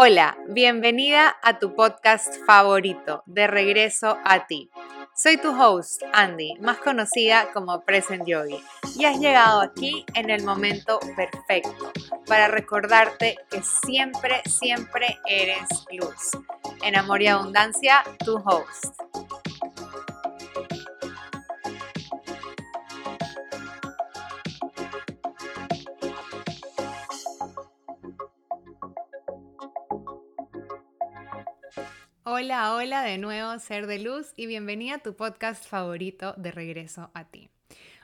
Hola, bienvenida a tu podcast favorito, De Regreso a ti. Soy tu host, Andy, más conocida como Present Yogi, y has llegado aquí en el momento perfecto para recordarte que siempre, siempre eres luz. En amor y abundancia, tu host. Hola, hola de nuevo, Ser de Luz, y bienvenida a tu podcast favorito de regreso a ti.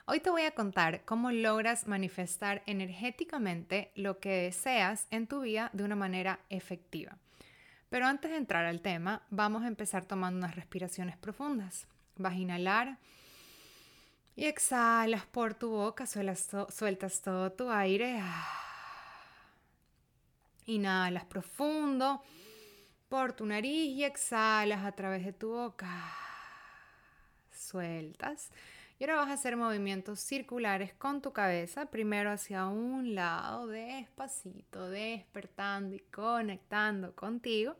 Hoy te voy a contar cómo logras manifestar energéticamente lo que deseas en tu vida de una manera efectiva. Pero antes de entrar al tema, vamos a empezar tomando unas respiraciones profundas. Vas a inhalar y exhalas por tu boca, sueltas, todo tu aire. Inhalas profundo por tu nariz y exhalas a través de tu boca. Sueltas. Y ahora vas a hacer movimientos circulares con tu cabeza, primero hacia un lado, despacito, despertando y conectando contigo.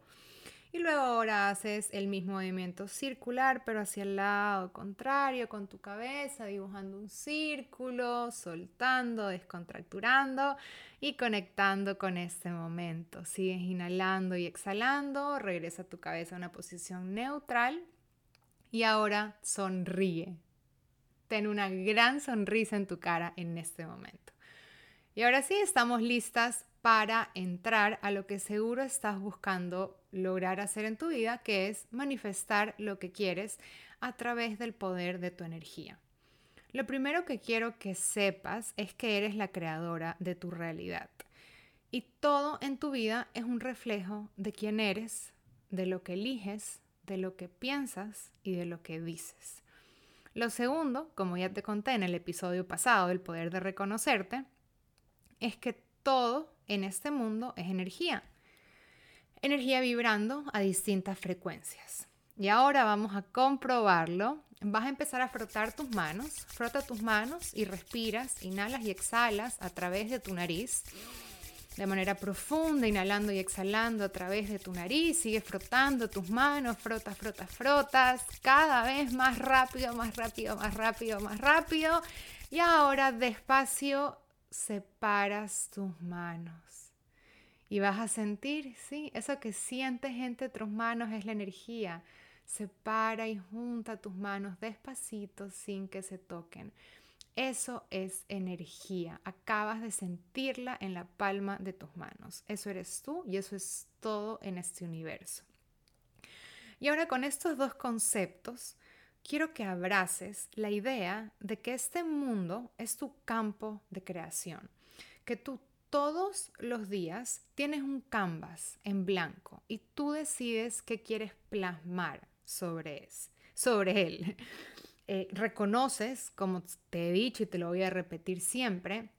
Y luego ahora haces el mismo movimiento circular, pero hacia el lado contrario, con tu cabeza, dibujando un círculo, soltando, descontracturando y conectando con este momento. Sigues inhalando y exhalando, regresa tu cabeza a una posición neutral y ahora sonríe. Ten una gran sonrisa en tu cara en este momento. Y ahora sí, estamos listas para entrar a lo que seguro estás buscando lograr hacer en tu vida, que es manifestar lo que quieres a través del poder de tu energía. Lo primero que quiero que sepas es que eres la creadora de tu realidad. Y todo en tu vida es un reflejo de quién eres, de lo que eliges, de lo que piensas y de lo que dices. Lo segundo, como ya te conté en el episodio pasado del poder de reconocerte, es que todo en este mundo es energía. Energía vibrando a distintas frecuencias. Y ahora vamos a comprobarlo. Vas a empezar a frotar tus manos. Frota tus manos y respiras, inhalas y exhalas a través de tu nariz. De manera profunda, inhalando y exhalando a través de tu nariz. Sigue frotando tus manos, frotas, frotas, frotas. Cada vez más rápido, más rápido, más rápido, más rápido. Y ahora despacio separas tus manos. Y vas a sentir, sí, eso que sientes entre tus manos es la energía. Separa y junta tus manos despacito sin que se toquen. Eso es energía. Acabas de sentirla en la palma de tus manos. Eso eres tú y eso es todo en este universo. Y ahora con estos dos conceptos, quiero que abraces la idea de que este mundo es tu campo de creación, que tú todos los días tienes un canvas en blanco y tú decides qué quieres plasmar sobre, sobre él. Eh, reconoces, como te he dicho y te lo voy a repetir siempre,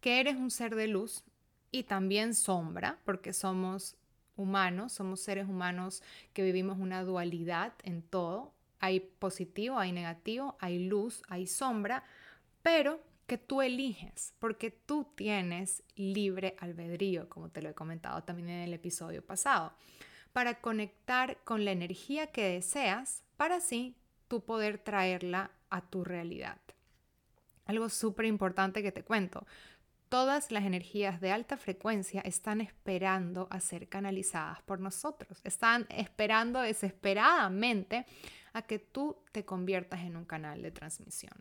que eres un ser de luz y también sombra, porque somos humanos, somos seres humanos que vivimos una dualidad en todo, hay positivo, hay negativo, hay luz, hay sombra, pero que tú eliges, porque tú tienes libre albedrío, como te lo he comentado también en el episodio pasado, para conectar con la energía que deseas para así tú poder traerla a tu realidad. Algo súper importante que te cuento, todas las energías de alta frecuencia están esperando a ser canalizadas por nosotros, están esperando desesperadamente a que tú te conviertas en un canal de transmisión.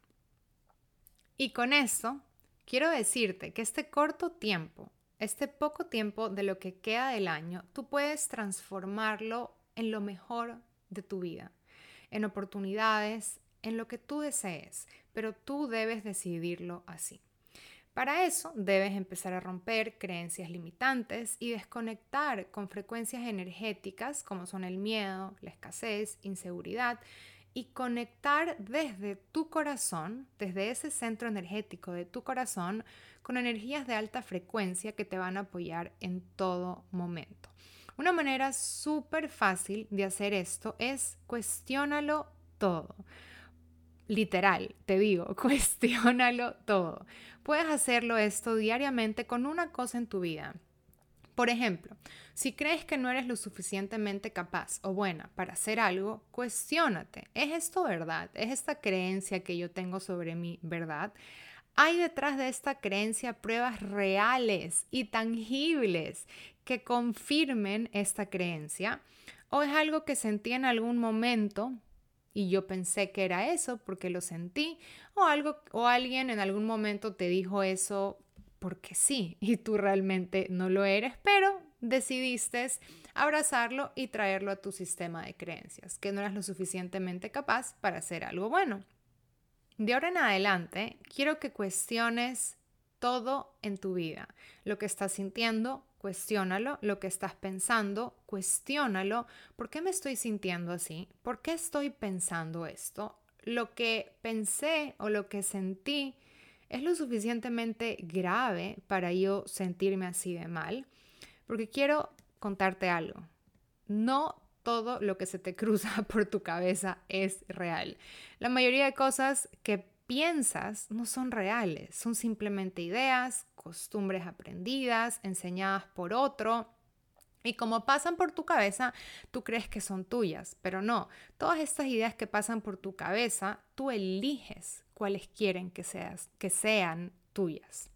Y con eso, quiero decirte que este corto tiempo, este poco tiempo de lo que queda del año, tú puedes transformarlo en lo mejor de tu vida, en oportunidades, en lo que tú desees, pero tú debes decidirlo así. Para eso debes empezar a romper creencias limitantes y desconectar con frecuencias energéticas como son el miedo, la escasez, inseguridad y conectar desde tu corazón, desde ese centro energético de tu corazón, con energías de alta frecuencia que te van a apoyar en todo momento. Una manera súper fácil de hacer esto es cuestiónalo todo. Literal, te digo, cuestiónalo todo. Puedes hacerlo esto diariamente con una cosa en tu vida. Por ejemplo, si crees que no eres lo suficientemente capaz o buena para hacer algo, cuestiónate. ¿Es esto verdad? ¿Es esta creencia que yo tengo sobre mí verdad? ¿Hay detrás de esta creencia pruebas reales y tangibles que confirmen esta creencia? ¿O es algo que sentí en algún momento y yo pensé que era eso porque lo sentí? ¿O algo o alguien en algún momento te dijo eso porque sí y tú realmente no lo eres, pero decidiste abrazarlo y traerlo a tu sistema de creencias, que no eras lo suficientemente capaz para hacer algo bueno. De ahora en adelante, quiero que cuestiones todo en tu vida. Lo que estás sintiendo, cuestiónalo. Lo que estás pensando, cuestiónalo. ¿Por qué me estoy sintiendo así? ¿Por qué estoy pensando esto? Lo que pensé o lo que sentí es lo suficientemente grave para yo sentirme así de mal. Porque quiero contarte algo. No todo lo que se te cruza por tu cabeza es real. La mayoría de cosas que piensas no son reales, son simplemente ideas, costumbres aprendidas, enseñadas por otro. Y como pasan por tu cabeza, tú crees que son tuyas, pero no. Todas estas ideas que pasan por tu cabeza, tú eliges cuáles quieren que, seas, que sean tuyas.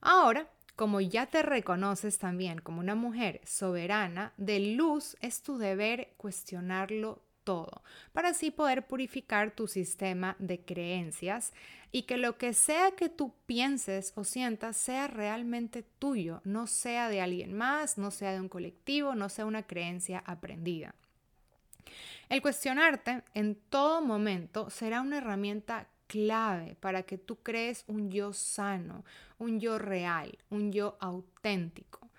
Ahora, como ya te reconoces también como una mujer soberana, de luz es tu deber cuestionarlo todo, para así poder purificar tu sistema de creencias y que lo que sea que tú pienses o sientas sea realmente tuyo, no sea de alguien más, no sea de un colectivo, no sea una creencia aprendida. El cuestionarte en todo momento será una herramienta clave para que tú crees un yo sano, un yo real, un yo auténtico.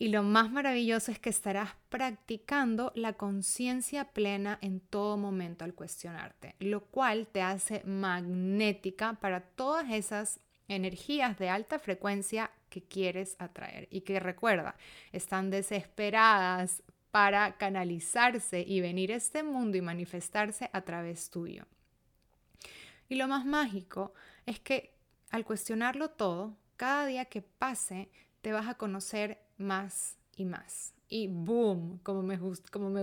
Y lo más maravilloso es que estarás practicando la conciencia plena en todo momento al cuestionarte, lo cual te hace magnética para todas esas energías de alta frecuencia que quieres atraer y que recuerda, están desesperadas para canalizarse y venir a este mundo y manifestarse a través tuyo. Y lo más mágico es que al cuestionarlo todo, cada día que pase, te vas a conocer más y más. Y boom, como me,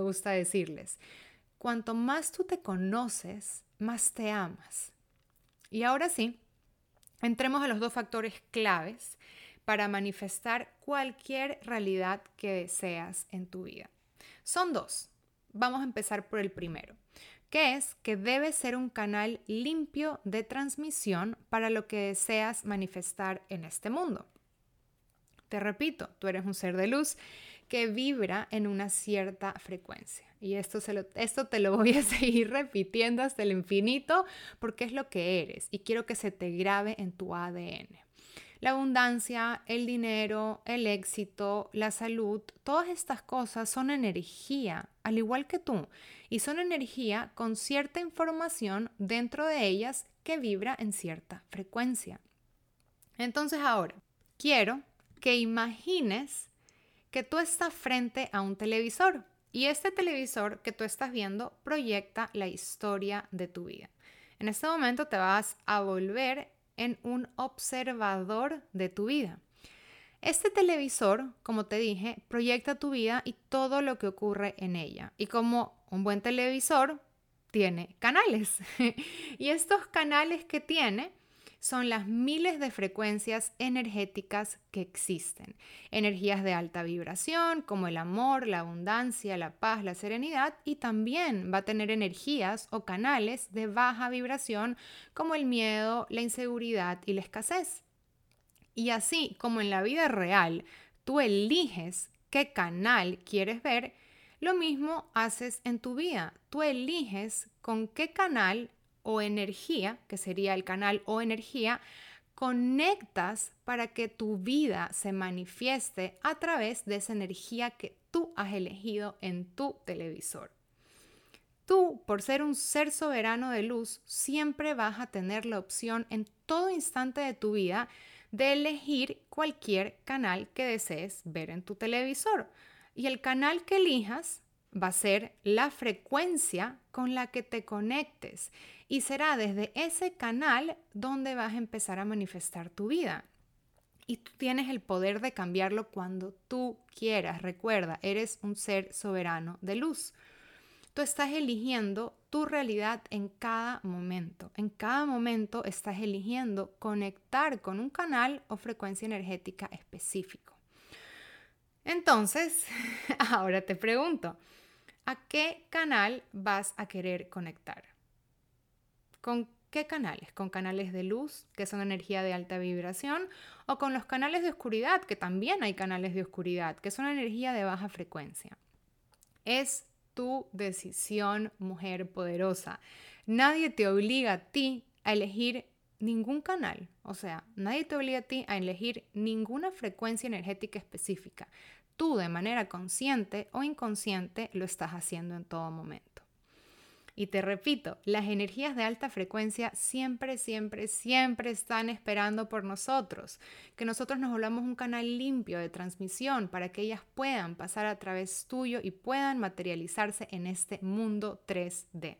gusta decirles, cuanto más tú te conoces, más te amas. Y ahora sí, entremos a los dos factores claves para manifestar cualquier realidad que deseas en tu vida. Son dos. Vamos a empezar por el primero que es que debe ser un canal limpio de transmisión para lo que deseas manifestar en este mundo. Te repito, tú eres un ser de luz que vibra en una cierta frecuencia. Y esto, esto te lo voy a seguir repitiendo hasta el infinito porque es lo que eres y quiero que se te grabe en tu ADN. La abundancia, el dinero, el éxito, la salud, todas estas cosas son energía, al igual que tú, y son energía con cierta información dentro de ellas que vibra en cierta frecuencia. Entonces ahora, quiero que imagines que tú estás frente a un televisor y este televisor que tú estás viendo proyecta la historia de tu vida. En este momento te vas a volver en un observador de tu vida. Este televisor, como te dije, proyecta tu vida y todo lo que ocurre en ella. Y como un buen televisor, tiene canales. y estos canales que tiene son las miles de frecuencias energéticas que existen. Energías de alta vibración como el amor, la abundancia, la paz, la serenidad y también va a tener energías o canales de baja vibración como el miedo, la inseguridad y la escasez. Y así como en la vida real tú eliges qué canal quieres ver, lo mismo haces en tu vida. Tú eliges con qué canal o energía, que sería el canal o energía, conectas para que tu vida se manifieste a través de esa energía que tú has elegido en tu televisor. Tú, por ser un ser soberano de luz, siempre vas a tener la opción en todo instante de tu vida de elegir cualquier canal que desees ver en tu televisor. Y el canal que elijas va a ser la frecuencia con la que te conectes y será desde ese canal donde vas a empezar a manifestar tu vida. Y tú tienes el poder de cambiarlo cuando tú quieras. Recuerda, eres un ser soberano de luz. Tú estás eligiendo tu realidad en cada momento. En cada momento estás eligiendo conectar con un canal o frecuencia energética específico. Entonces, ahora te pregunto, ¿a qué canal vas a querer conectar? ¿Con qué canales? ¿Con canales de luz, que son energía de alta vibración? ¿O con los canales de oscuridad, que también hay canales de oscuridad, que son energía de baja frecuencia? Es tu decisión, mujer poderosa. Nadie te obliga a ti a elegir ningún canal. O sea, nadie te obliga a ti a elegir ninguna frecuencia energética específica. Tú de manera consciente o inconsciente lo estás haciendo en todo momento. Y te repito, las energías de alta frecuencia siempre, siempre, siempre están esperando por nosotros, que nosotros nos volvamos un canal limpio de transmisión para que ellas puedan pasar a través tuyo y puedan materializarse en este mundo 3D.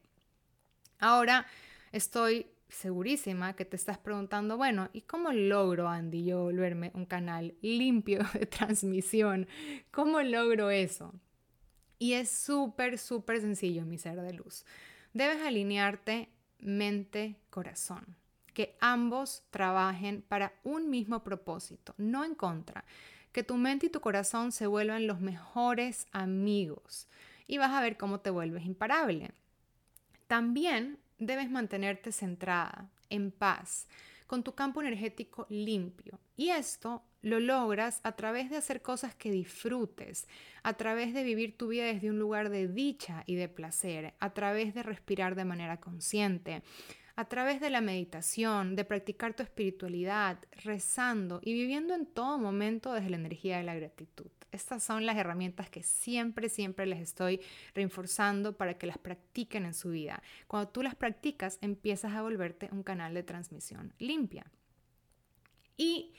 Ahora estoy segurísima que te estás preguntando, bueno, ¿y cómo logro, Andy, yo volverme un canal limpio de transmisión? ¿Cómo logro eso? Y es súper, súper sencillo, mi ser de luz. Debes alinearte mente-corazón, que ambos trabajen para un mismo propósito, no en contra. Que tu mente y tu corazón se vuelvan los mejores amigos y vas a ver cómo te vuelves imparable. También debes mantenerte centrada, en paz, con tu campo energético limpio. Y esto lo logras a través de hacer cosas que disfrutes, a través de vivir tu vida desde un lugar de dicha y de placer, a través de respirar de manera consciente, a través de la meditación, de practicar tu espiritualidad, rezando y viviendo en todo momento desde la energía de la gratitud. Estas son las herramientas que siempre, siempre les estoy reforzando para que las practiquen en su vida. Cuando tú las practicas, empiezas a volverte un canal de transmisión limpia. Y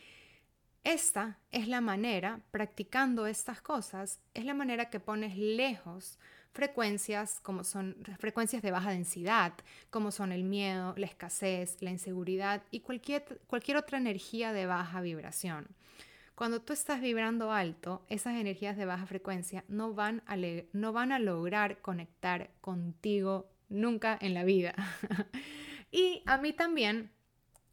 esta es la manera, practicando estas cosas, es la manera que pones lejos frecuencias como son frecuencias de baja densidad, como son el miedo, la escasez, la inseguridad y cualquier, cualquier otra energía de baja vibración. Cuando tú estás vibrando alto, esas energías de baja frecuencia no van a, no van a lograr conectar contigo nunca en la vida. y a mí también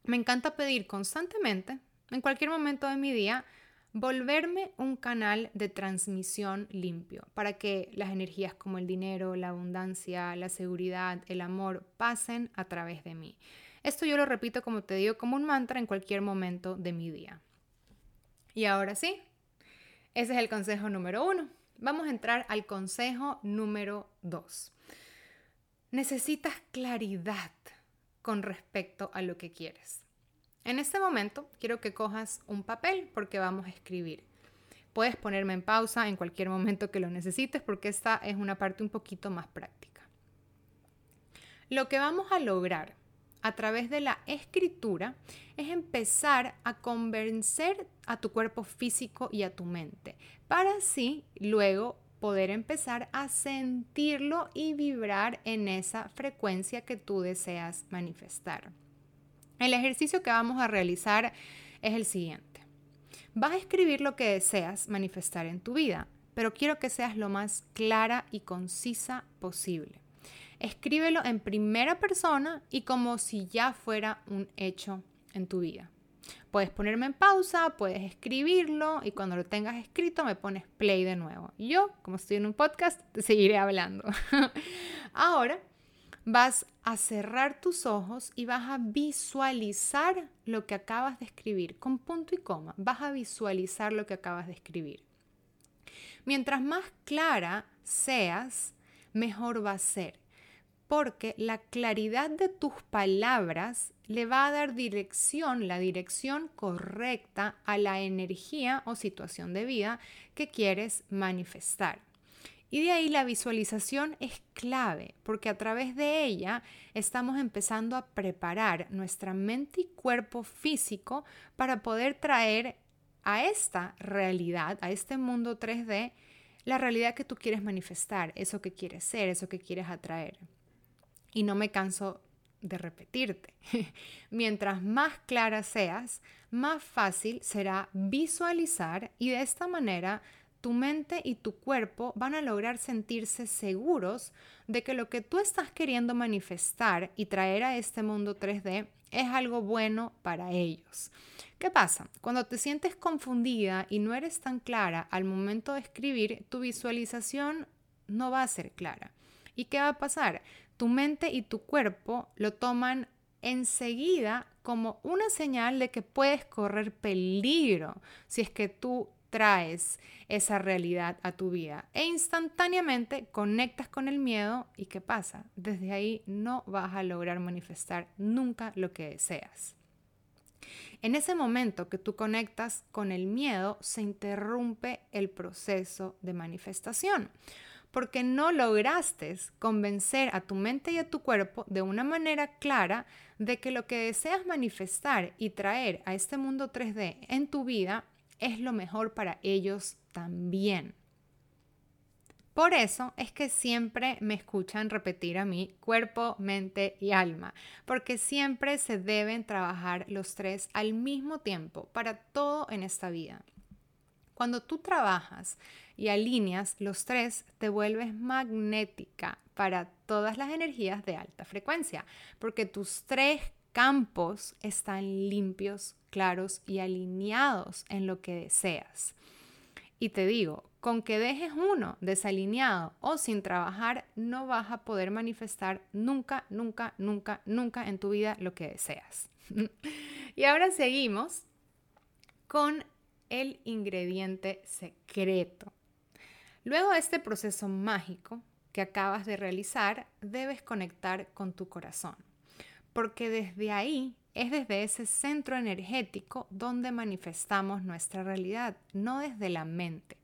me encanta pedir constantemente, en cualquier momento de mi día, volverme un canal de transmisión limpio para que las energías como el dinero, la abundancia, la seguridad, el amor pasen a través de mí. Esto yo lo repito, como te digo, como un mantra en cualquier momento de mi día. Y ahora sí, ese es el consejo número uno. Vamos a entrar al consejo número dos. Necesitas claridad con respecto a lo que quieres. En este momento quiero que cojas un papel porque vamos a escribir. Puedes ponerme en pausa en cualquier momento que lo necesites porque esta es una parte un poquito más práctica. Lo que vamos a lograr a través de la escritura es empezar a convencer a tu cuerpo físico y a tu mente, para así luego poder empezar a sentirlo y vibrar en esa frecuencia que tú deseas manifestar. El ejercicio que vamos a realizar es el siguiente. Vas a escribir lo que deseas manifestar en tu vida, pero quiero que seas lo más clara y concisa posible. Escríbelo en primera persona y como si ya fuera un hecho en tu vida. Puedes ponerme en pausa, puedes escribirlo y cuando lo tengas escrito me pones play de nuevo. yo, como estoy en un podcast, te seguiré hablando. Ahora vas a cerrar tus ojos y vas a visualizar lo que acabas de escribir con punto y coma. Vas a visualizar lo que acabas de escribir. Mientras más clara seas, mejor va a ser porque la claridad de tus palabras le va a dar dirección, la dirección correcta a la energía o situación de vida que quieres manifestar. Y de ahí la visualización es clave, porque a través de ella estamos empezando a preparar nuestra mente y cuerpo físico para poder traer a esta realidad, a este mundo 3D, la realidad que tú quieres manifestar, eso que quieres ser, eso que quieres atraer. Y no me canso de repetirte. Mientras más clara seas, más fácil será visualizar y de esta manera tu mente y tu cuerpo van a lograr sentirse seguros de que lo que tú estás queriendo manifestar y traer a este mundo 3D es algo bueno para ellos. ¿Qué pasa? Cuando te sientes confundida y no eres tan clara al momento de escribir, tu visualización no va a ser clara. ¿Y qué va a pasar? Tu mente y tu cuerpo lo toman enseguida como una señal de que puedes correr peligro si es que tú traes esa realidad a tu vida e instantáneamente conectas con el miedo y ¿qué pasa? Desde ahí no vas a lograr manifestar nunca lo que deseas. En ese momento que tú conectas con el miedo, se interrumpe el proceso de manifestación, porque no lograste convencer a tu mente y a tu cuerpo de una manera clara de que lo que deseas manifestar y traer a este mundo 3D en tu vida es lo mejor para ellos también. Por eso es que siempre me escuchan repetir a mí cuerpo, mente y alma, porque siempre se deben trabajar los tres al mismo tiempo para todo en esta vida. Cuando tú trabajas y alineas los tres, te vuelves magnética para todas las energías de alta frecuencia, porque tus tres campos están limpios, claros y alineados en lo que deseas. Y te digo, con que dejes uno desalineado o sin trabajar, no vas a poder manifestar nunca, nunca, nunca, nunca en tu vida lo que deseas. y ahora seguimos con el ingrediente secreto. Luego de este proceso mágico que acabas de realizar, debes conectar con tu corazón porque desde ahí es desde ese centro energético donde manifestamos nuestra realidad, no desde la mente.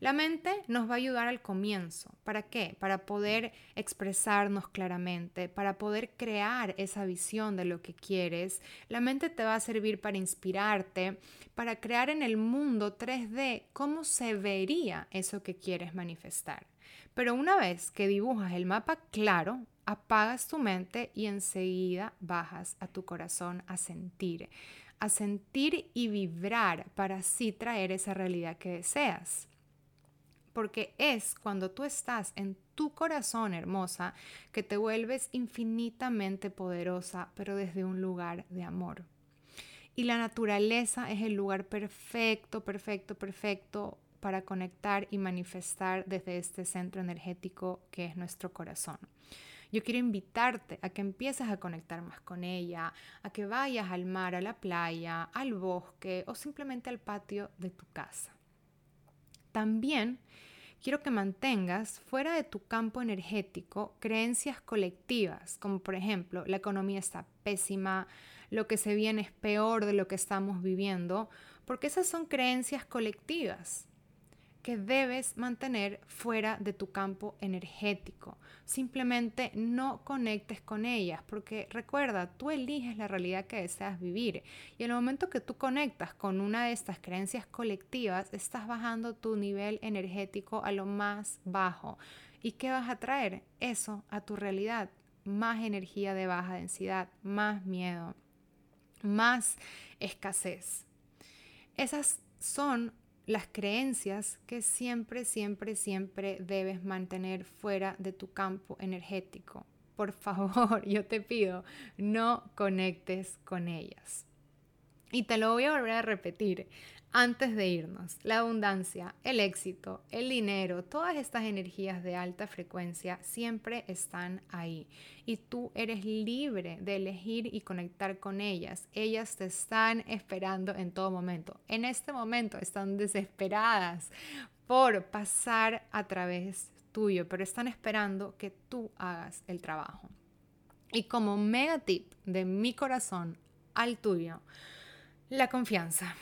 La mente nos va a ayudar al comienzo. ¿Para qué? Para poder expresarnos claramente, para poder crear esa visión de lo que quieres. La mente te va a servir para inspirarte, para crear en el mundo 3D cómo se vería eso que quieres manifestar. Pero una vez que dibujas el mapa claro, apagas tu mente y enseguida bajas a tu corazón a sentir, a sentir y vibrar para así traer esa realidad que deseas. Porque es cuando tú estás en tu corazón hermosa que te vuelves infinitamente poderosa, pero desde un lugar de amor. Y la naturaleza es el lugar perfecto, perfecto, perfecto para conectar y manifestar desde este centro energético que es nuestro corazón. Yo quiero invitarte a que empieces a conectar más con ella, a que vayas al mar, a la playa, al bosque o simplemente al patio de tu casa. También quiero que mantengas fuera de tu campo energético creencias colectivas, como por ejemplo, la economía está pésima, lo que se viene es peor de lo que estamos viviendo, porque esas son creencias colectivas que debes mantener fuera de tu campo energético. Simplemente no conectes con ellas, porque recuerda, tú eliges la realidad que deseas vivir y en el momento que tú conectas con una de estas creencias colectivas, estás bajando tu nivel energético a lo más bajo. ¿Y qué vas a traer? Eso a tu realidad. Más energía de baja densidad, más miedo, más escasez. Esas son las creencias que siempre, siempre, siempre debes mantener fuera de tu campo energético. Por favor, yo te pido, no conectes con ellas. Y te lo voy a volver a repetir antes de irnos, la abundancia, el éxito, el dinero, todas estas energías de alta frecuencia siempre están ahí y tú eres libre de elegir y conectar con ellas. Ellas te están esperando en todo momento. En este momento están desesperadas por pasar a través tuyo, pero están esperando que tú hagas el trabajo. Y como mega tip de mi corazón al tuyo, la confianza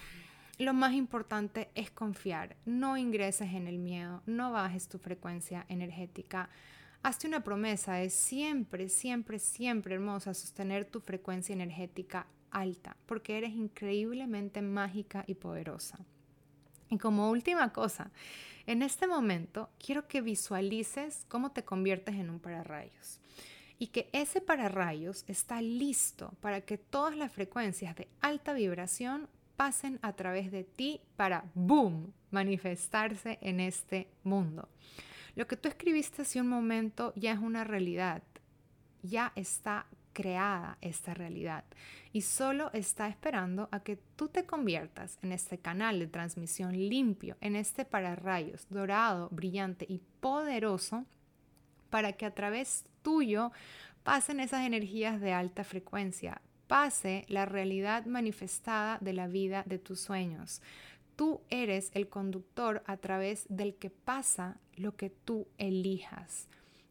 lo más importante es confiar. No ingreses en el miedo, no bajes tu frecuencia energética. Hazte una promesa de siempre, siempre, siempre hermosa sostener tu frecuencia energética alta, porque eres increíblemente mágica y poderosa. Y como última cosa, en este momento quiero que visualices cómo te conviertes en un pararrayos. y que ese pararrayos está listo para que todas las frecuencias de alta vibración pasen a través de ti para, boom, manifestarse en este mundo. Lo que tú escribiste hace un momento ya es una realidad, ya está creada esta realidad y solo está esperando a que tú te conviertas en este canal de transmisión limpio, en este pararrayos dorado, brillante y poderoso para que a través tuyo pasen esas energías de alta frecuencia, pase la realidad manifestada de la vida de tus sueños. Tú eres el conductor a través del que pasa lo que tú elijas.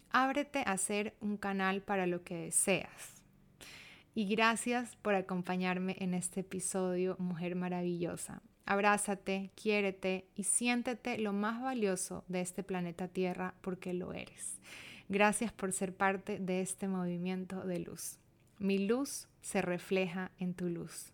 Ábrete a ser un canal para lo que deseas. Y gracias por acompañarme en este episodio, Mujer Maravillosa. Abrázate, quiérete y siéntete lo más valioso de este planeta Tierra porque lo eres. Gracias por ser parte de este movimiento de luz. Mi luz se refleja en tu luz.